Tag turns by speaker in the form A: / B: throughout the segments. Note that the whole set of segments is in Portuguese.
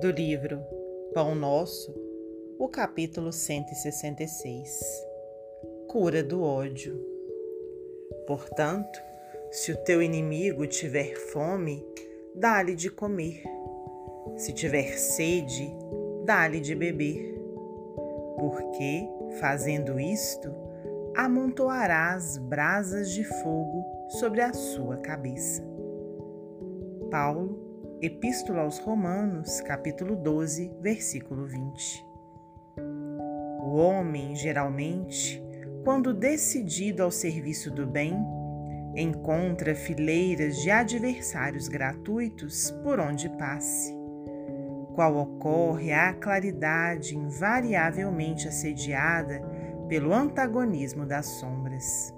A: do livro Pão Nosso, o capítulo 166 Cura do ódio. Portanto, se o teu inimigo tiver fome, dá-lhe de comer. Se tiver sede, dá-lhe de beber. Porque, fazendo isto, amontoarás brasas de fogo sobre a sua cabeça. Paulo Epístola aos Romanos, capítulo 12, versículo 20. O homem, geralmente, quando decidido ao serviço do bem, encontra fileiras de adversários gratuitos por onde passe, qual ocorre a claridade invariavelmente assediada pelo antagonismo das sombras.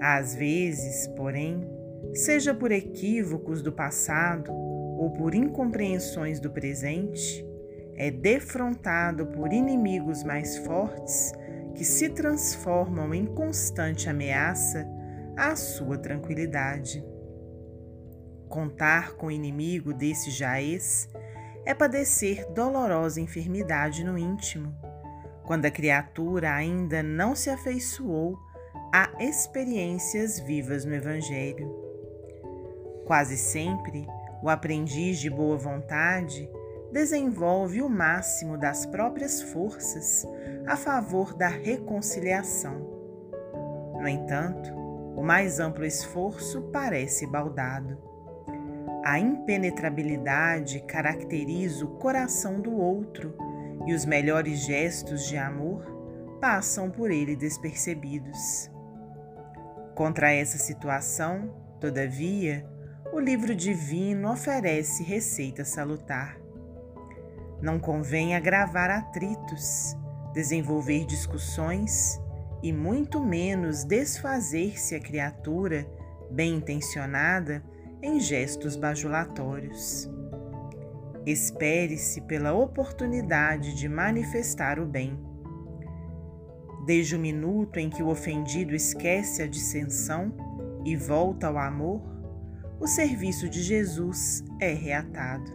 A: Às vezes, porém, seja por equívocos do passado ou por incompreensões do presente, é defrontado por inimigos mais fortes que se transformam em constante ameaça à sua tranquilidade. Contar com o inimigo desse jaez é padecer dolorosa enfermidade no íntimo, quando a criatura ainda não se afeiçoou a experiências vivas no Evangelho. Quase sempre, o aprendiz de boa vontade desenvolve o máximo das próprias forças a favor da reconciliação. No entanto, o mais amplo esforço parece baldado. A impenetrabilidade caracteriza o coração do outro e os melhores gestos de amor passam por ele despercebidos. Contra essa situação, todavia, o livro divino oferece receita salutar. Não convém agravar atritos, desenvolver discussões e muito menos desfazer-se a criatura, bem intencionada, em gestos bajulatórios. Espere-se pela oportunidade de manifestar o bem. Desde o minuto em que o ofendido esquece a dissensão e volta ao amor, o serviço de Jesus é reatado.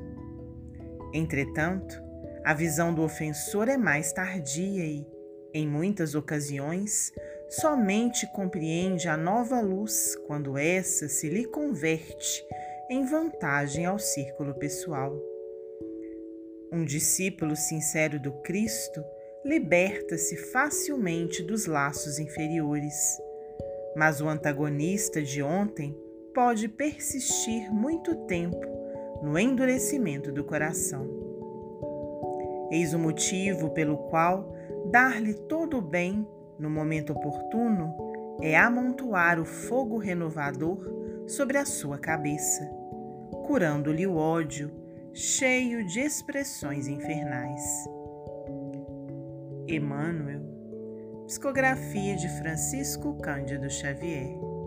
A: Entretanto, a visão do ofensor é mais tardia e, em muitas ocasiões, somente compreende a nova luz quando essa se lhe converte em vantagem ao círculo pessoal. Um discípulo sincero do Cristo liberta-se facilmente dos laços inferiores, mas o antagonista de ontem pode persistir muito tempo no endurecimento do coração. Eis o motivo pelo qual dar-lhe todo o bem no momento oportuno é amontoar o fogo renovador sobre a sua cabeça, curando-lhe o ódio, cheio de expressões infernais. Emmanuel, psicografia de Francisco Cândido Xavier.